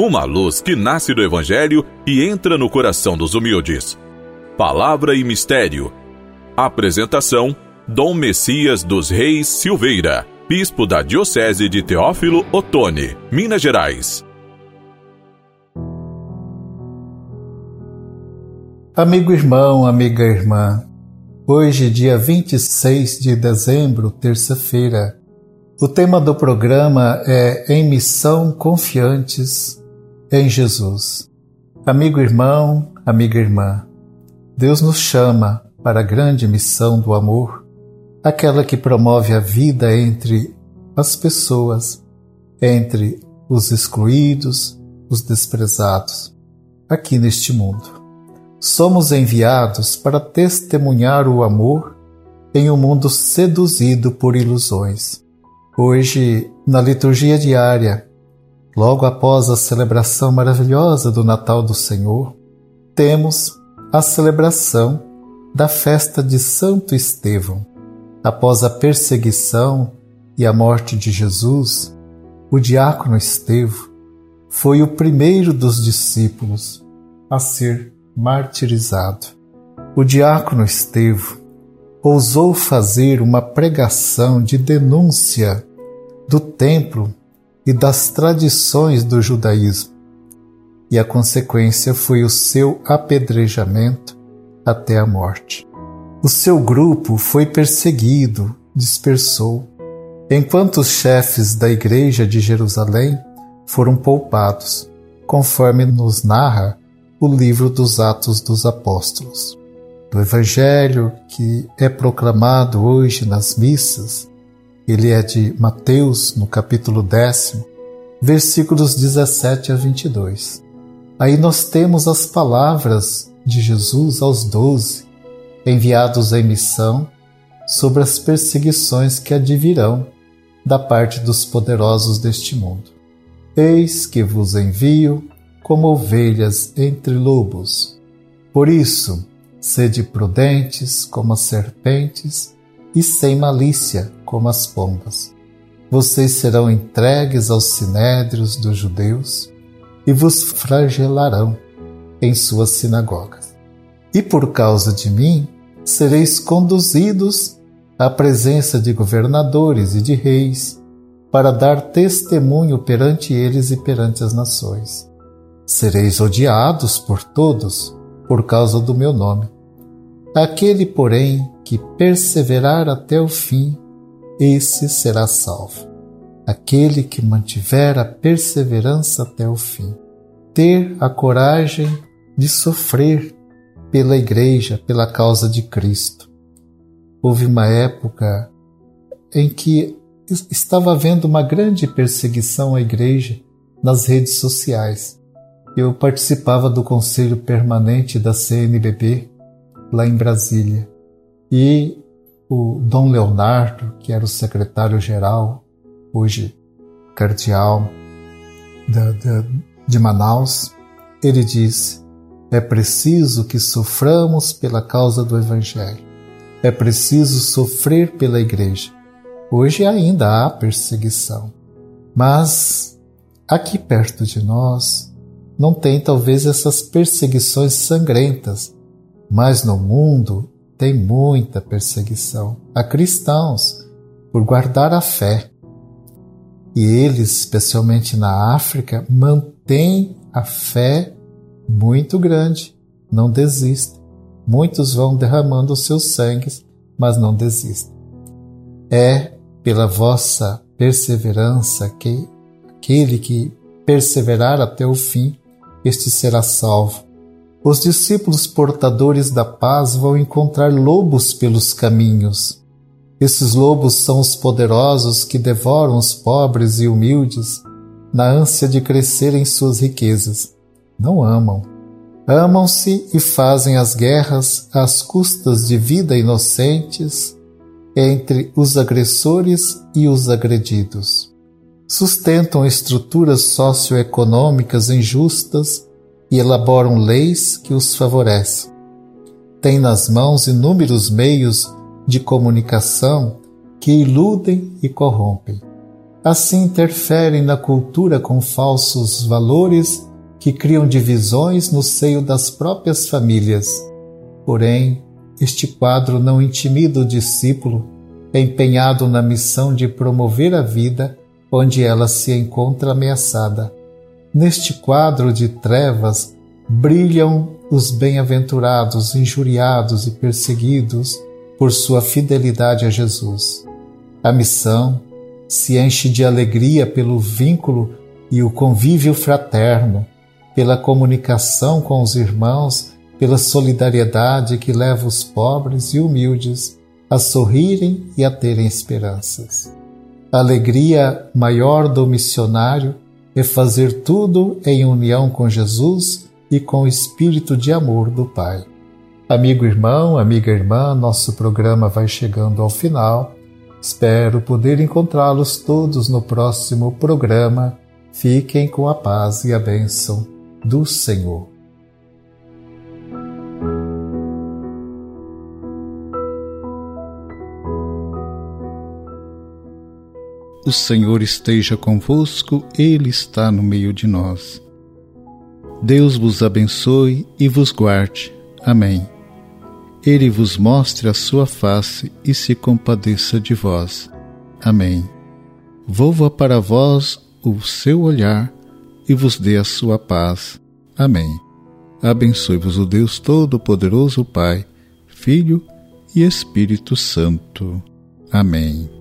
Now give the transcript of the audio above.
uma luz que nasce do Evangelho e entra no coração dos humildes. Palavra e Mistério. Apresentação: Dom Messias dos Reis Silveira, Bispo da Diocese de Teófilo Otoni, Minas Gerais. Amigo irmão, amiga irmã, hoje, dia 26 de dezembro, terça-feira, o tema do programa é Em Missão Confiantes em Jesus. Amigo irmão, amiga irmã, Deus nos chama para a grande missão do amor, aquela que promove a vida entre as pessoas, entre os excluídos, os desprezados, aqui neste mundo. Somos enviados para testemunhar o amor em um mundo seduzido por ilusões. Hoje, na liturgia diária, Logo após a celebração maravilhosa do Natal do Senhor, temos a celebração da festa de Santo Estevão. Após a perseguição e a morte de Jesus, o diácono Estevão foi o primeiro dos discípulos a ser martirizado. O diácono Estevão ousou fazer uma pregação de denúncia do templo e das tradições do judaísmo, e a consequência foi o seu apedrejamento até a morte. O seu grupo foi perseguido, dispersou, enquanto os chefes da Igreja de Jerusalém foram poupados, conforme nos narra o livro dos Atos dos Apóstolos. Do Evangelho que é proclamado hoje nas missas, ele é de Mateus, no capítulo décimo, versículos 17 a 22. Aí nós temos as palavras de Jesus aos doze, enviados em missão, sobre as perseguições que advirão da parte dos poderosos deste mundo. Eis que vos envio como ovelhas entre lobos. Por isso, sede prudentes como as serpentes e sem malícia como as pombas. Vocês serão entregues aos sinédrios dos judeus e vos flagelarão em suas sinagogas. E por causa de mim sereis conduzidos à presença de governadores e de reis, para dar testemunho perante eles e perante as nações. Sereis odiados por todos por causa do meu nome. Aquele, porém, que perseverar até o fim, esse será salvo. Aquele que mantiver a perseverança até o fim. Ter a coragem de sofrer pela Igreja, pela causa de Cristo. Houve uma época em que estava havendo uma grande perseguição à Igreja nas redes sociais. Eu participava do Conselho Permanente da CNBB lá em Brasília. E o Dom Leonardo, que era o secretário-geral, hoje cardeal de Manaus, ele disse: é preciso que soframos pela causa do Evangelho, é preciso sofrer pela Igreja. Hoje ainda há perseguição, mas aqui perto de nós não tem talvez essas perseguições sangrentas mas no mundo tem muita perseguição a cristãos por guardar a fé. E eles, especialmente na África, mantêm a fé muito grande, não desistem. Muitos vão derramando os seus sangues, mas não desistem. É pela vossa perseverança que aquele que perseverar até o fim, este será salvo. Os discípulos portadores da paz vão encontrar lobos pelos caminhos. Esses lobos são os poderosos que devoram os pobres e humildes na ânsia de crescer em suas riquezas. Não amam. Amam-se e fazem as guerras às custas de vida inocentes entre os agressores e os agredidos. Sustentam estruturas socioeconômicas injustas e elaboram leis que os favorecem. Têm nas mãos inúmeros meios de comunicação que iludem e corrompem. assim interferem na cultura com falsos valores que criam divisões no seio das próprias famílias. Porém, este quadro não intimida o discípulo, empenhado na missão de promover a vida onde ela se encontra ameaçada. Neste quadro de trevas brilham os bem-aventurados, injuriados e perseguidos por sua fidelidade a Jesus. A missão se enche de alegria pelo vínculo e o convívio fraterno, pela comunicação com os irmãos, pela solidariedade que leva os pobres e humildes a sorrirem e a terem esperanças. A alegria maior do missionário é fazer tudo em união com Jesus e com o espírito de amor do Pai. Amigo irmão, amiga irmã, nosso programa vai chegando ao final. Espero poder encontrá-los todos no próximo programa. Fiquem com a paz e a bênção do Senhor. O Senhor esteja convosco, Ele está no meio de nós. Deus vos abençoe e vos guarde. Amém. Ele vos mostre a sua face e se compadeça de vós. Amém. Volva para vós o seu olhar e vos dê a sua paz. Amém. Abençoe-vos o Deus Todo-Poderoso, Pai, Filho e Espírito Santo. Amém.